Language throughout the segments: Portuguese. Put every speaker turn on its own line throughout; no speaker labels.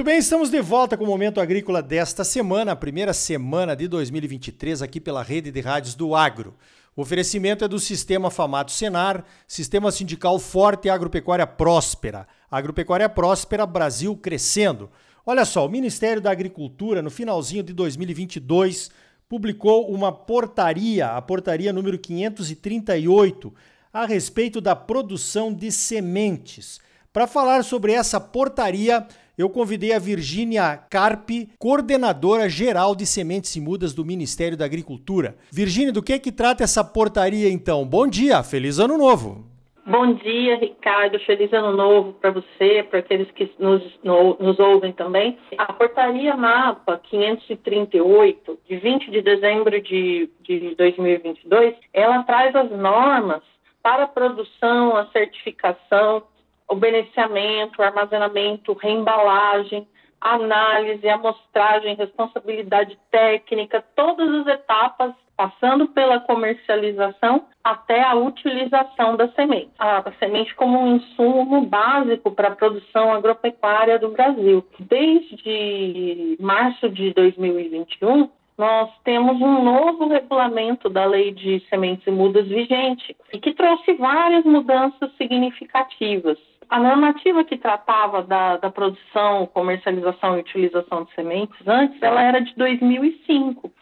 Muito bem, estamos de volta com o Momento Agrícola desta semana, a primeira semana de 2023, aqui pela rede de rádios do Agro. O oferecimento é do Sistema Famato Senar, Sistema Sindical Forte e Agropecuária Próspera. Agropecuária Próspera, Brasil crescendo. Olha só, o Ministério da Agricultura, no finalzinho de 2022, publicou uma portaria, a portaria número 538, a respeito da produção de sementes. Para falar sobre essa portaria, eu convidei a Virgínia Carpe, coordenadora geral de sementes e mudas do Ministério da Agricultura. Virgínia, do que que trata essa portaria então? Bom dia, feliz ano novo.
Bom dia, Ricardo. Feliz ano novo para você, para aqueles que nos, no, nos ouvem também. A portaria MAPA 538, de 20 de dezembro de, de 2022, ela traz as normas para a produção, a certificação o beneficiamento, o armazenamento, reembalagem, análise, amostragem, responsabilidade técnica, todas as etapas, passando pela comercialização até a utilização da semente. A semente como um insumo básico para a produção agropecuária do Brasil. Desde março de 2021, nós temos um novo regulamento da Lei de Sementes e Mudas vigente e que trouxe várias mudanças significativas a normativa que tratava da, da, produção, comercialização e utilização de sementes antes, ela era de 2005.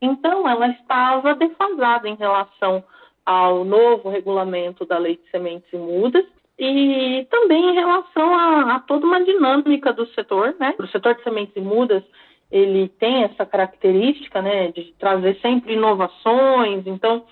Então, ela estava defasada em relação ao novo regulamento da Lei de Sementes e Mudas e também em relação a, a toda uma dinâmica do setor, né? O setor de sementes e mudas, ele tem essa característica, né, de trazer sempre inovações, então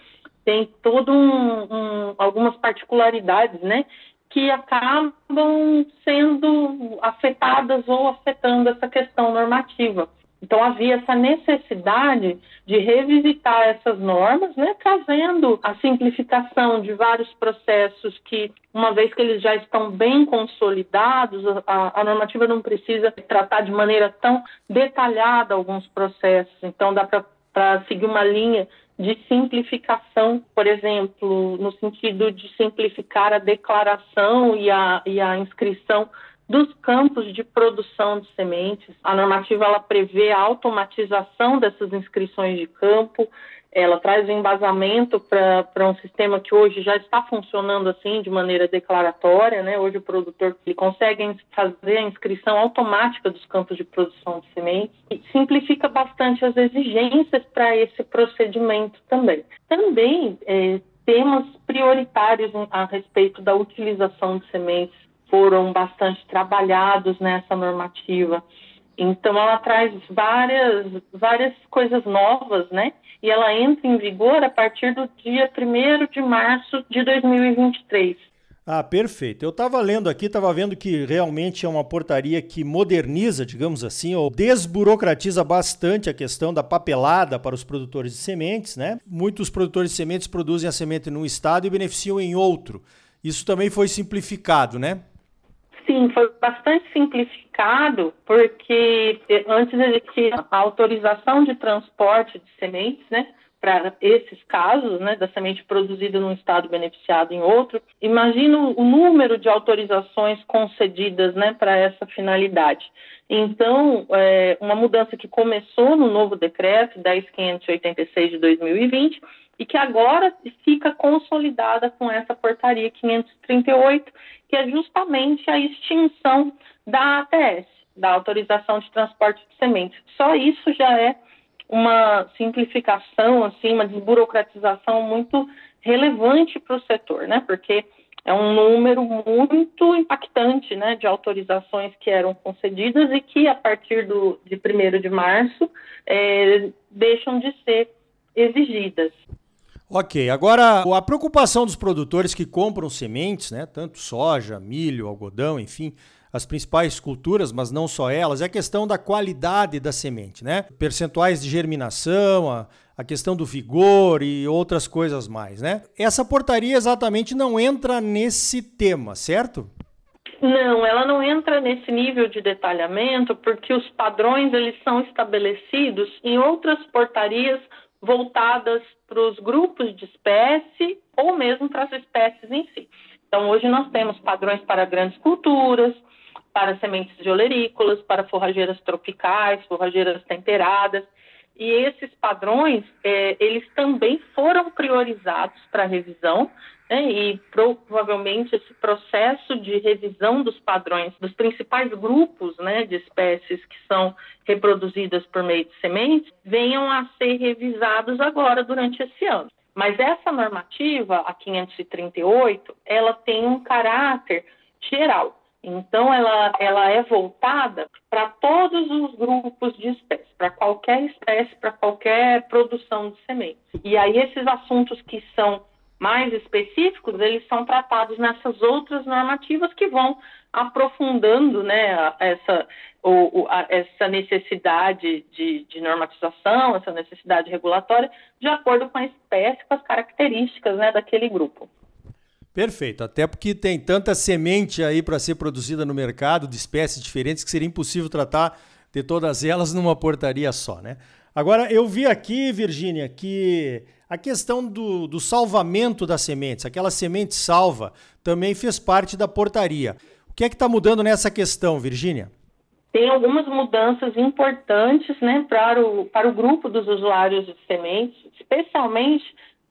tem todo um, um, algumas particularidades, né, que acabam sendo afetadas ou afetando essa questão normativa. Então havia essa necessidade de revisitar essas normas, né, trazendo a simplificação de vários processos que, uma vez que eles já estão bem consolidados, a, a normativa não precisa tratar de maneira tão detalhada alguns processos. Então dá para seguir uma linha de simplificação, por exemplo, no sentido de simplificar a declaração e a, e a inscrição dos campos de produção de sementes. A normativa ela prevê a automatização dessas inscrições de campo, ela traz embasamento para um sistema que hoje já está funcionando assim de maneira declaratória, né? Hoje o produtor ele consegue fazer a inscrição automática dos campos de produção de sementes e simplifica bastante as exigências para esse procedimento também. Também é, temas prioritários a respeito da utilização de sementes foram bastante trabalhados nessa normativa. Então ela traz várias várias coisas novas, né? e ela entra em vigor a partir do dia 1 de março de 2023.
Ah, perfeito. Eu estava lendo aqui, estava vendo que realmente é uma portaria que moderniza, digamos assim, ou desburocratiza bastante a questão da papelada para os produtores de sementes, né? Muitos produtores de sementes produzem a semente num estado e beneficiam em outro. Isso também foi simplificado, né?
Sim, foi bastante simplificado, porque antes existia a autorização de transporte de sementes, né? Para esses casos, né, da semente produzida num estado beneficiado em outro, imagino o número de autorizações concedidas, né, para essa finalidade. Então, é, uma mudança que começou no novo decreto 10.586 de 2020 e que agora fica consolidada com essa portaria 538, que é justamente a extinção da ATS, da autorização de transporte de sementes. Só isso já é uma simplificação, assim, uma desburocratização muito relevante para o setor, né? Porque é um número muito impactante né, de autorizações que eram concedidas e que, a partir do, de 1 de março, é, deixam de ser exigidas.
Ok, agora a preocupação dos produtores que compram sementes, né, tanto soja, milho, algodão, enfim, as principais culturas, mas não só elas, é a questão da qualidade da semente, né? Percentuais de germinação, a, a questão do vigor e outras coisas mais, né? Essa portaria exatamente não entra nesse tema, certo?
Não, ela não entra nesse nível de detalhamento porque os padrões eles são estabelecidos em outras portarias voltadas para os grupos de espécie ou mesmo para as espécies em si. Então, hoje nós temos padrões para grandes culturas, para sementes de olerícolas, para forrageiras tropicais, forrageiras temperadas. E esses padrões, é, eles também foram priorizados para revisão, né, e provavelmente esse processo de revisão dos padrões dos principais grupos né, de espécies que são reproduzidas por meio de sementes venham a ser revisados agora durante esse ano. Mas essa normativa, a 538, ela tem um caráter geral. Então, ela, ela é voltada para todos os grupos de espécies, para qualquer espécie, para qualquer produção de sementes. E aí, esses assuntos que são mais específicos, eles são tratados nessas outras normativas que vão aprofundando né, essa, a, essa necessidade de, de, normatização, essa necessidade regulatória, de acordo com a espécie, com as características né, daquele grupo.
Perfeito, até porque tem tanta semente aí para ser produzida no mercado de espécies diferentes que seria impossível tratar de todas elas numa portaria só, né? Agora, eu vi aqui, Virgínia, que a questão do, do salvamento das sementes, aquela semente salva, também fez parte da portaria. O que é que está mudando nessa questão, Virgínia?
Tem algumas mudanças importantes né, para, o, para o grupo dos usuários de sementes, especialmente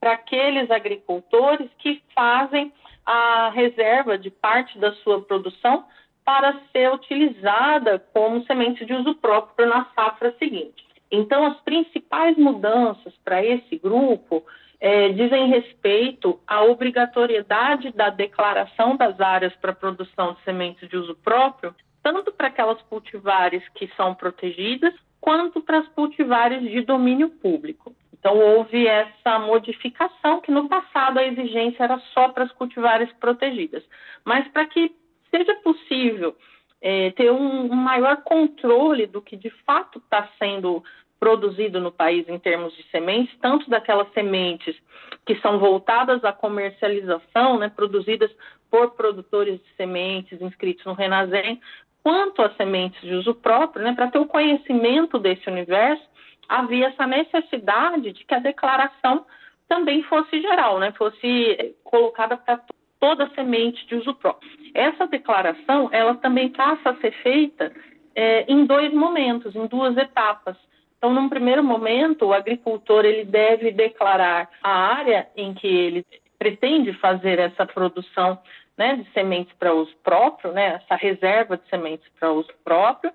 para aqueles agricultores que fazem a reserva de parte da sua produção para ser utilizada como semente de uso próprio na safra seguinte. Então, as principais mudanças para esse grupo é, dizem respeito à obrigatoriedade da declaração das áreas para produção de sementes de uso próprio, tanto para aquelas cultivares que são protegidas, quanto para as cultivares de domínio público. Então, houve essa modificação, que no passado a exigência era só para as cultivares protegidas. Mas para que seja possível é, ter um, maior controle do que de fato está sendo produzido no país em termos de sementes, tanto daquelas sementes que são voltadas à comercialização, né, produzidas por produtores de sementes inscritos no Renasem, quanto as sementes de uso próprio, né, para ter o conhecimento desse universo, havia essa necessidade de que a declaração também fosse geral, né, fosse colocada para toda semente de uso próprio. Essa declaração, ela também passa a ser feita é, em dois momentos, em duas etapas. Então, num primeiro momento, o agricultor ele deve declarar a área em que ele pretende fazer essa produção né, de sementes para uso próprio, né, essa reserva de sementes para uso próprio,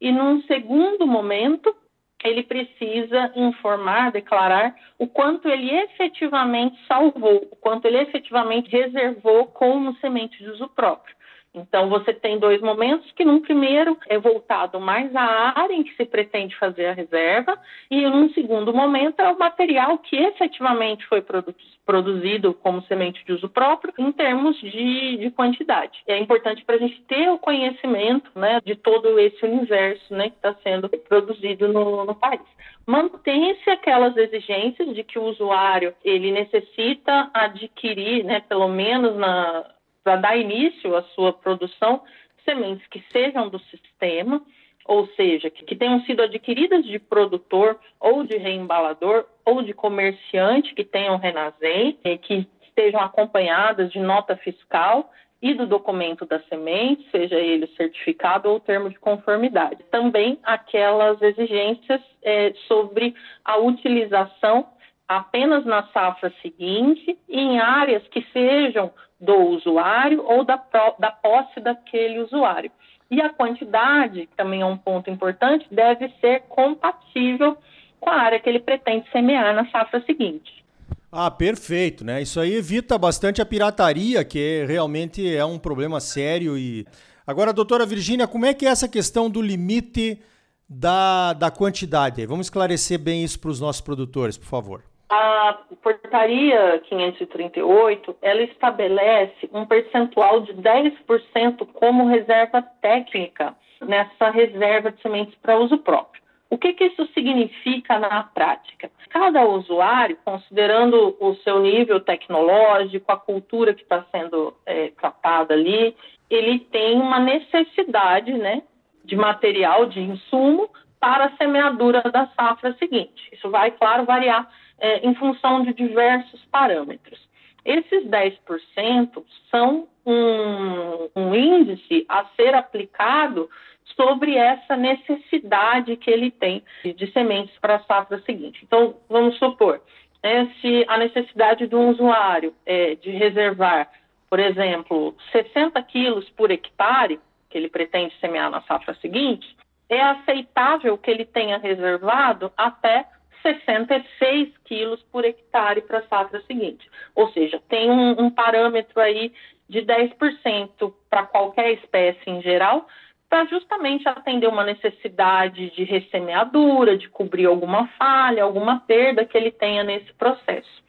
e num segundo momento, ele precisa informar, declarar o quanto ele efetivamente salvou, o quanto ele efetivamente reservou como semente de uso próprio. Então, você tem dois momentos que, num primeiro, é voltado mais à área em que se pretende fazer a reserva, e num segundo momento é o material que efetivamente foi produ produzido como semente de uso próprio, em termos de, de quantidade. É importante para a gente ter o conhecimento né, de todo esse universo né, que está sendo produzido no, no país mantém-se aquelas exigências de que o usuário ele necessita adquirir, né, pelo menos na, para dar início à sua produção, sementes que sejam do sistema, ou seja, que, que, tenham sido adquiridas de produtor ou de reembalador ou de comerciante que tenham Renasem, que estejam acompanhadas de nota fiscal e do documento da semente, seja ele certificado ou termo de conformidade. Também aquelas exigências é, sobre a utilização apenas na safra seguinte e em áreas que sejam do usuário ou da, da posse daquele usuário. E a quantidade, que também é um ponto importante, deve ser compatível com a área que ele pretende semear na safra seguinte.
Ah, perfeito, né? Isso aí evita bastante a pirataria, que realmente é um problema sério. E agora, doutora Virgínia, como é que é essa questão do limite da, da quantidade? Vamos esclarecer bem isso para os nossos produtores, por favor.
A portaria 538, ela estabelece um percentual de 10% como reserva técnica nessa reserva de sementes para uso próprio. O que, que isso significa na prática? Cada usuário, considerando o seu nível tecnológico, a cultura que está sendo é, tratada ali, ele tem uma necessidade né, de material, de insumo, para a semeadura da safra seguinte. Isso vai, claro, variar é, em função de diversos parâmetros. Esses 10% são um, um índice a ser aplicado sobre essa necessidade que ele tem de sementes para a safra seguinte. Então, vamos supor, né, se a necessidade do usuário é de reservar, por exemplo, 60 quilos por hectare, que ele pretende semear na safra seguinte, é aceitável que ele tenha reservado até 66 quilos por hectare para a safra seguinte. Ou seja, tem um, um parâmetro aí de 10% para qualquer espécie em geral, para justamente atender uma necessidade de ressemeadura, de cobrir alguma falha, alguma perda que ele tenha nesse processo.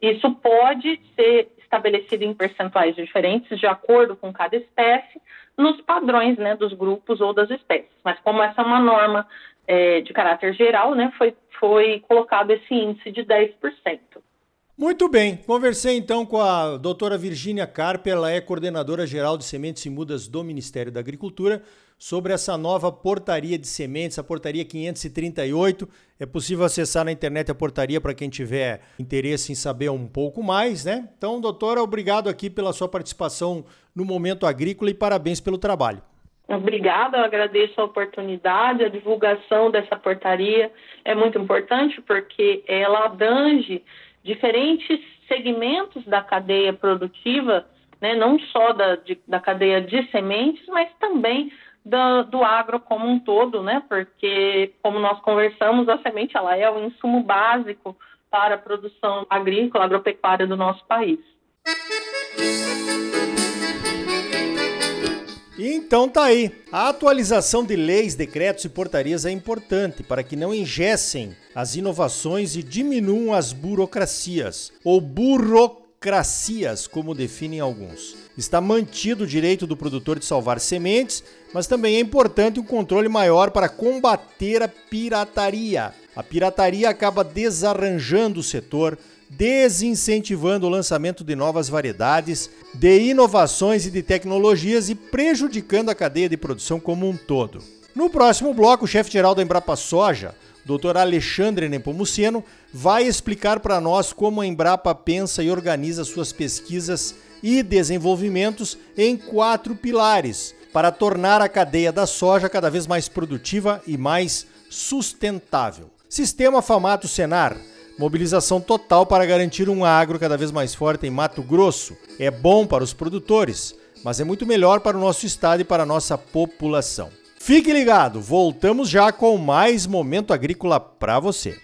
Isso pode ser estabelecido em percentuais diferentes, de acordo com cada espécie, nos padrões né, dos grupos ou das espécies. Mas como essa é uma norma é, de caráter geral, né, foi, foi colocado esse índice de 10%.
Muito bem, conversei então com a doutora Virgínia Carpe, ela é coordenadora geral de sementes e mudas do Ministério da Agricultura, sobre essa nova portaria de sementes, a portaria 538. É possível acessar na internet a portaria para quem tiver interesse em saber um pouco mais, né? Então, doutora, obrigado aqui pela sua participação no Momento Agrícola e parabéns pelo trabalho.
Obrigada, eu agradeço a oportunidade, a divulgação dessa portaria é muito importante porque ela abrange diferentes segmentos da cadeia produtiva, né, não só da, de, da cadeia de sementes, mas também do, do, agro como um todo, né, porque, como nós conversamos, a semente ela é o insumo básico para a produção agrícola, agropecuária do nosso país.
Então tá aí. A atualização de leis, decretos e portarias é importante para que não engessem as inovações e diminuam as burocracias ou burocracias, como definem alguns. Está mantido o direito do produtor de salvar sementes, mas também é importante um controle maior para combater a pirataria. A pirataria acaba desarranjando o setor, desincentivando o lançamento de novas variedades, de inovações e de tecnologias e prejudicando a cadeia de produção como um todo. No próximo bloco, o chefe-geral da Embrapa Soja, Dr. Alexandre Nepomuceno, vai explicar para nós como a Embrapa pensa e organiza suas pesquisas e desenvolvimentos em quatro pilares para tornar a cadeia da soja cada vez mais produtiva e mais sustentável. Sistema Famato Senar Mobilização total para garantir um agro cada vez mais forte em Mato Grosso. É bom para os produtores, mas é muito melhor para o nosso estado e para a nossa população. Fique ligado, voltamos já com mais momento agrícola para você.